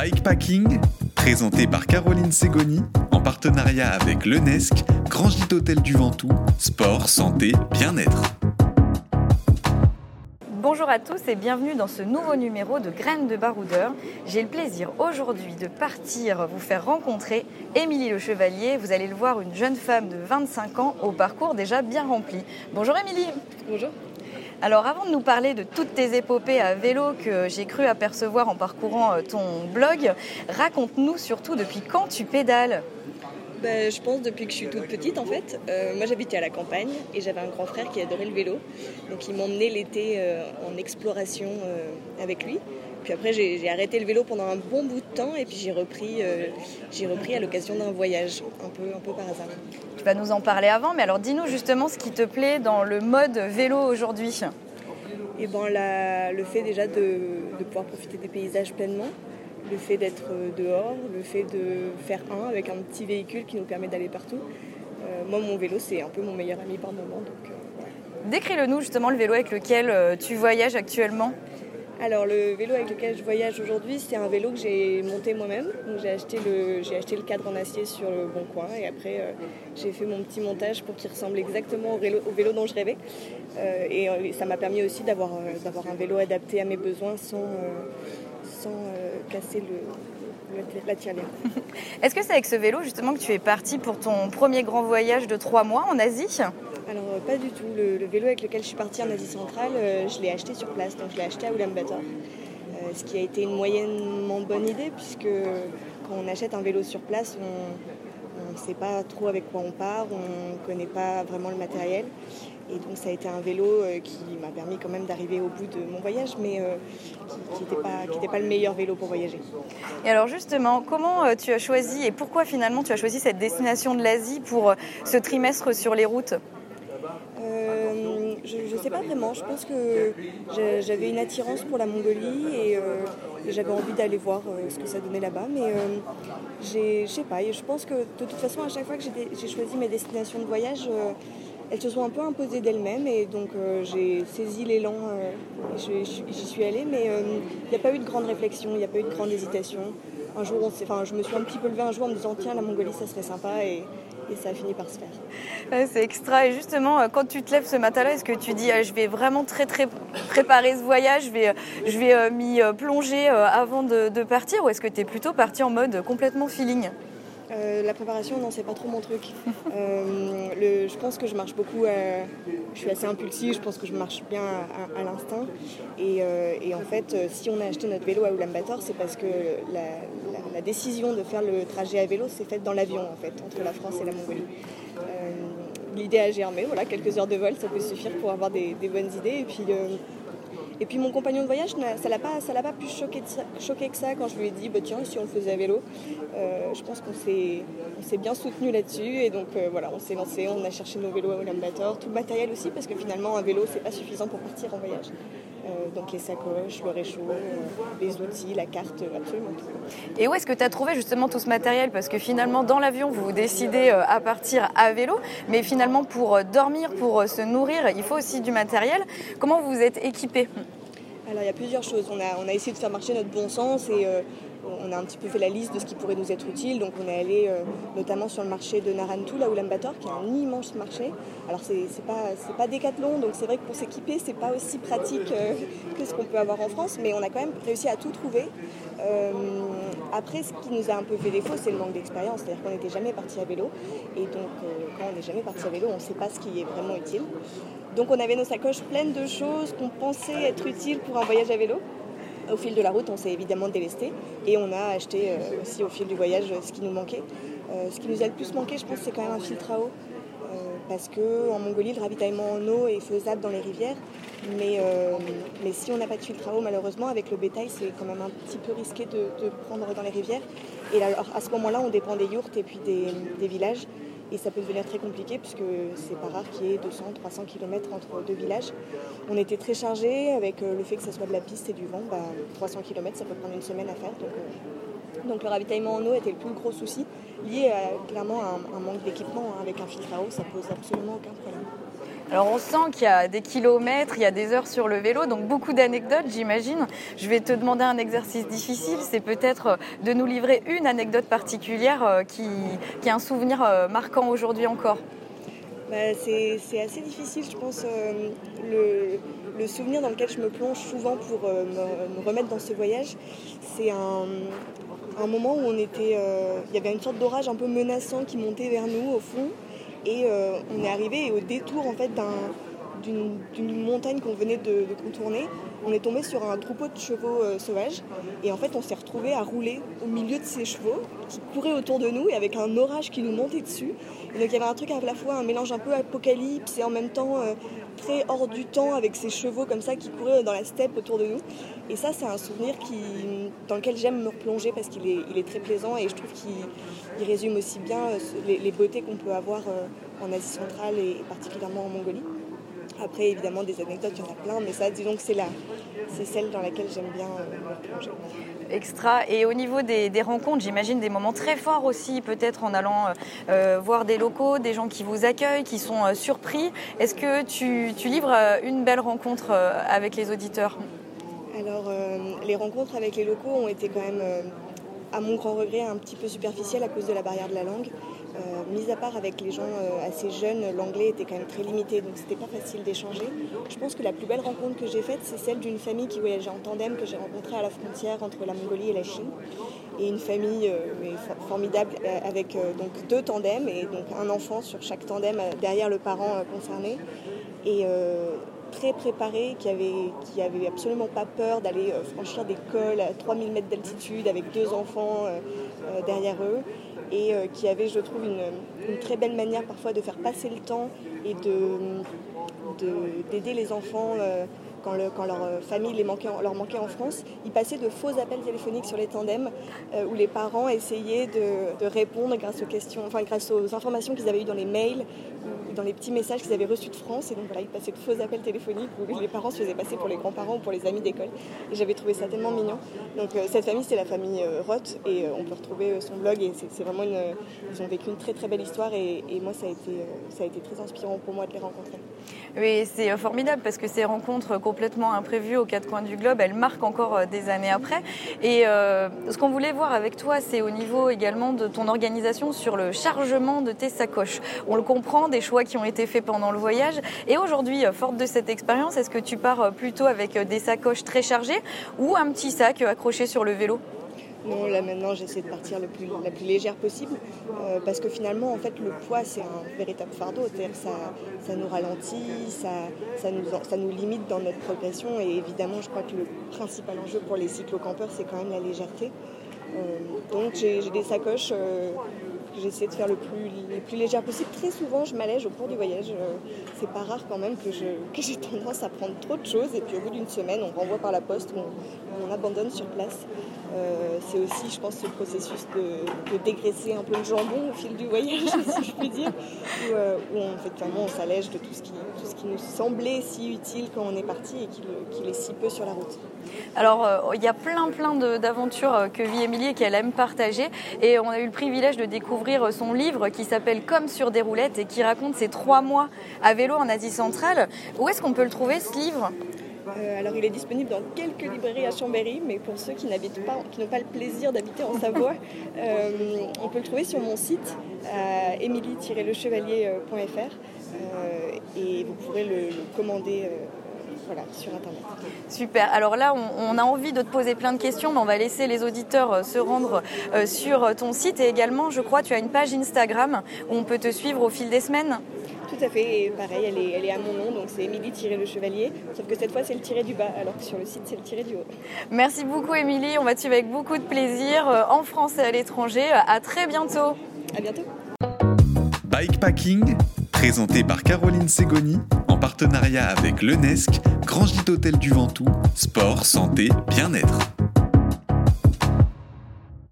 Bikepacking, présenté par Caroline Segoni, en partenariat avec l'UNESC, Grand Gîte Hôtel du Ventoux, sport, santé, bien-être. Bonjour à tous et bienvenue dans ce nouveau numéro de Graines de Baroudeur. J'ai le plaisir aujourd'hui de partir vous faire rencontrer Émilie Le Chevalier. Vous allez le voir, une jeune femme de 25 ans au parcours déjà bien rempli. Bonjour Émilie. Bonjour. Alors avant de nous parler de toutes tes épopées à vélo que j'ai cru apercevoir en parcourant euh, ton blog, raconte-nous surtout depuis quand tu pédales ben, je pense depuis que je suis toute petite en fait. Euh, moi j'habitais à la campagne et j'avais un grand frère qui adorait le vélo. Donc il m'emmenait l'été euh, en exploration avec lui. Puis après j'ai arrêté le vélo pendant un bon bout de temps et puis j'ai repris, j'ai repris à l'occasion d'un voyage, un peu, un peu par hasard. Tu vas nous en parler avant, mais alors dis-nous justement ce qui te plaît dans le mode vélo aujourd'hui. Et eh ben le fait déjà de, pouvoir profiter des paysages pleinement, le fait d'être dehors, le fait de faire un avec un petit véhicule qui nous permet d'aller partout. Euh, moi, mon vélo, c'est un peu mon meilleur ami par moment. Donc, euh, Décris-le-nous justement le vélo avec lequel euh, tu voyages actuellement. Alors le vélo avec lequel je voyage aujourd'hui, c'est un vélo que j'ai monté moi-même. J'ai acheté, le, j'ai acheté le cadre en acier sur le bon coin et après euh, j'ai fait mon petit montage pour qu'il ressemble exactement au vélo, au vélo dont je rêvais. Euh, et, euh, ça m'a permis aussi d'avoir, d'avoir un vélo adapté à mes besoins sans, sans casser le, la tirelire. Est-ce que c'est avec ce vélo justement que tu es parti pour ton premier grand voyage de trois mois en Asie? Alors euh, pas du tout. Le, vélo avec lequel je suis partie en Asie centrale, euh, je l'ai acheté sur place, donc je l'ai acheté à Ulaanbaatar. Euh, ce qui a été une moyennement bonne idée puisque quand on achète un vélo sur place, on ne sait pas trop avec quoi on part, on ne connaît pas vraiment le matériel. Et donc ça a été un vélo qui m'a permis quand même d'arriver au bout de mon voyage, mais qui n'était pas, pas le meilleur vélo pour voyager. Et alors justement, comment tu as choisi et pourquoi finalement tu as choisi cette destination de l'Asie pour ce trimestre sur les routes? Je ne sais pas vraiment. Je pense que j'avais une attirance pour la Mongolie et, euh, j'avais envie d'aller voir euh, ce que ça donnait là-bas. Mais euh, je sais pas. je pense que de toute façon, à chaque fois que j'ai choisi mes destinations de voyage, elles se sont un peu imposées d'elles-mêmes. Et donc j'ai saisi l'élan, j'y suis allée. Mais il n'y a pas eu de grande réflexion, il n'y a pas eu de grande hésitation. Un jour, enfin, je me suis un petit peu levée un jour en me disant tiens, la Mongolie, ça serait sympa. Et, ça a fini par se faire. c'est extra. Et justement, euh, quand tu te lèves ce matin-là, est-ce que tu dis ah, je vais vraiment très très préparer ce voyage, je vais, euh, je vais euh, m'y plonger avant de, de partir ou est-ce que tu es plutôt parti en mode complètement feeling? Euh, la préparation, non, c'est pas trop mon truc. Euh, je pense que je marche beaucoup, je suis assez impulsive, je pense que je marche bien à, l'instinct. Et, euh, en fait, si on a acheté notre vélo à Ulaanbaatar, c'est parce que la, décision de faire le trajet à vélo s'est faite dans l'avion, en fait, entre la France et la Mongolie. L'idée a germé, voilà, quelques heures de vol, ça peut suffire pour avoir des, des bonnes idées. Et puis, et puis mon compagnon de voyage, ça l'a pas, ça l'a pas plus choqué, que ça quand je lui ai dit, bah, tiens, si on le faisait à vélo? Euh, je pense qu'on s'est, bien soutenu là-dessus et donc euh, voilà, on s'est lancé, on a cherché nos vélos à Ulaanbaatar, tout le matériel aussi parce que finalement un vélo c'est pas suffisant pour partir en voyage. Euh, donc les sacoches, le réchaud, les outils, la carte, absolument tout. Et où est-ce que tu as trouvé justement tout ce matériel? Parce que finalement dans l'avion vous décidez à partir à vélo, mais finalement pour dormir, pour se nourrir, il faut aussi du matériel. Comment vous êtes équipé alors il y a plusieurs choses. On a, on a essayé de faire marcher notre bon sens et euh, on a un petit peu fait la liste de ce qui pourrait nous être utile. Donc on est allé euh, notamment sur le marché de Narantu, là Ulaanbaatar, qui est un immense marché. Alors c'est pas c'est pas décathlon, donc c'est vrai que pour s'équiper c'est pas aussi pratique euh, que ce qu'on peut avoir en France, mais on a quand même réussi à tout trouver. après, ce qui nous a un peu fait défaut, c'est le manque d'expérience, c'est-à-dire qu'on n'était jamais parti à vélo, et donc quand on n'est jamais parti à vélo, on ne sait pas ce qui est vraiment utile. Donc on avait nos sacoches pleines de choses qu'on pensait être utiles pour un voyage à vélo. Au fil de la route, on s'est évidemment délesté et on a acheté euh, aussi au fil du voyage ce qui nous manquait. Euh, ce qui nous a le plus manqué, je pense, c'est quand même un filtre à eau. Euh, parce qu'en Mongolie, le ravitaillement en eau est faisable dans les rivières. Mais, si on n'a pas de filtre à eau, malheureusement, avec le bétail, c'est quand même un petit peu risqué de, prendre dans les rivières. Et alors, à ce moment-là, on dépend des yourtes et puis des villages. Et ça peut devenir très compliqué puisque c'est pas rare qu'il y ait 200-300 km entre deux villages. On était très chargé avec euh, le fait que ce soit de la piste et du vent. 300 bah, km, ça peut prendre une semaine à faire. Euh, donc, le ravitaillement en eau était le plus gros souci, lié à, clairement à un, manque d'équipement. Hein. Avec un filtre à eau, ça pose absolument aucun problème. Alors on sent qu'il y a des kilomètres, il y a des heures sur le vélo, donc beaucoup d'anecdotes j'imagine. Je vais te demander un exercice difficile, c'est peut-être de nous livrer une anecdote particulière euh, qui, qui est un souvenir euh, marquant aujourd'hui encore. Bah, c'est assez difficile, je pense. Euh, le, souvenir dans lequel je me plonge souvent pour me, remettre dans ce voyage, c'est un, un, moment où on était, il y avait une sorte d'orage un peu menaçant qui montait vers nous au fond. Et euh, on est arrivé au détour en fait d'une montagne qu'on venait de, contourner, on est tombé sur un troupeau de chevaux euh, sauvages et en fait on s'est retrouvé à rouler au milieu de ces chevaux qui couraient autour de nous et avec un orage qui nous montait dessus. Et donc il y avait un truc à la fois un mélange un peu apocalypse et en même temps euh, très hors du temps avec ces chevaux comme ça qui couraient dans la steppe autour de nous. Et ça c'est un souvenir dans lequel j'aime me replonger parce qu'il est, très plaisant et je trouve qu'il résume aussi bien les, les beautés qu'on peut avoir en Asie centrale et particulièrement en Mongolie. Après, évidemment, des anecdotes, il y en a plein, mais ça, disons que c'est, la, c'est celle dans laquelle j'aime bien euh, me plonger. Extra. Et au niveau des, rencontres, j'imagine des moments très forts aussi, peut-être en allant euh, euh, voir des locaux, des gens qui vous accueillent, qui sont surpris. Est-ce que tu, tu livres une belle rencontre avec les auditeurs? Alors, les rencontres avec les locaux ont été quand même, à mon grand regret, un petit peu superficielles à cause de la barrière de la langue. Euh, mis à part avec les gens euh, assez jeunes, l'anglais était quand même très limité, donc c'était pas facile d'échanger. Je pense que la plus belle rencontre que j'ai faite, c'est celle d'une famille qui voyageait en tandem que j'ai rencontrée à la frontière entre la Mongolie et la Chine. Et une famille euh, formidable avec donc deux tandems et donc un enfant sur chaque tandem derrière le parent concerné. Et très préparé, qui avait, qui avait absolument pas peur d'aller franchir des cols à 3000 mètres d'altitude avec deux enfants derrière eux et euh, qui avait, je trouve, une, très belle manière parfois de faire passer le temps et d'aider les enfants euh, quand, leur euh, famille les manquait, leur manquait en France. Ils passaient de faux appels téléphoniques sur les tandems où les parents essayaient de, répondre grâce aux questions, enfin grâce aux informations qu'ils avaient eues dans les mails dans les petits messages qu'ils avaient reçus de France. Et donc voilà, ils passaient de faux appels téléphoniques où les parents se faisaient passer pour les grands-parents ou pour les amis d'école. Et j'avais trouvé ça tellement mignon. Donc euh, cette famille, c'est la famille euh, Roth et euh, on peut retrouver son blog. Et c'est vraiment une. Ils ont vécu une très très belle histoire et, moi, ça a, été, ça a été très inspirant pour moi de les rencontrer. Oui, c'est formidable parce que ces rencontres complètement imprévues aux quatre coins du globe, elles marquent encore des années après. Et ce qu'on voulait voir avec toi, c'est au niveau également de ton organisation sur le chargement de tes sacoches. On le comprend, des choix qui ont été faits pendant le voyage. Et aujourd'hui, euh, forte de cette expérience, est-ce que tu pars euh, plutôt avec euh, des sacoches très chargées ou un petit sac accroché sur le vélo? Non, là maintenant j'essaie de partir le plus, la plus légère possible parce que finalement en fait le poids c'est un véritable fardeau, ça, ça nous ralentit, ça, ça, nous, ça nous limite dans notre progression et évidemment je crois que le principal enjeu pour les cyclocampeurs c'est quand même la légèreté. donc j'ai des sacoches j'essaie de faire le plus, les plus légère possible. Très souvent, je m'allège au cours du voyage. Euh, c'est pas rare quand même que, j'ai tendance à prendre trop de choses et puis au bout d'une semaine, on renvoie par la poste ou on, abandonne sur place. Euh, c'est aussi, je pense, ce processus de, dégraisser un peu le jambon au fil du voyage, si je puis dire, où, euh, on s'allège de tout ce, qui, tout ce qui nous semblait si utile quand on est parti et qui, qui l'est si peu sur la route. Alors, euh, il y a plein, plein d'aventures que vit Émilie et qu'elle aime partager. Et on a eu le privilège de découvrir son livre qui s'appelle Comme sur des roulettes et qui raconte ses trois mois à vélo en Asie centrale. Où est-ce qu'on peut le trouver, ce livre? Euh, alors il est disponible dans quelques librairies à Chambéry, mais pour ceux qui n'habitent pas, qui n'ont pas le plaisir d'habiter en Savoie, on peut le trouver sur mon site émilie-lechevalier.fr et vous pourrez le commander sur Internet. Super. Alors là, on, a envie de te poser plein de questions, mais on va laisser les auditeurs euh, se rendre euh, sur ton site. Et également, je crois, tu as une page Instagram où on peut te suivre au fil des semaines. Tout à fait, et pareil, elle est, elle est à mon nom, donc c'est Émilie-le chevalier, sauf que cette fois c'est le tiré du bas, alors que sur le site c'est le tiré du haut. Merci beaucoup Émilie, on va te suivre avec beaucoup de plaisir euh, en France et à l'étranger. À très bientôt. À bientôt. Bikepacking, présenté par Caroline Segoni, en partenariat avec l'UNESC, Grand Gîte Hôtel du Ventoux, sport, santé, bien-être.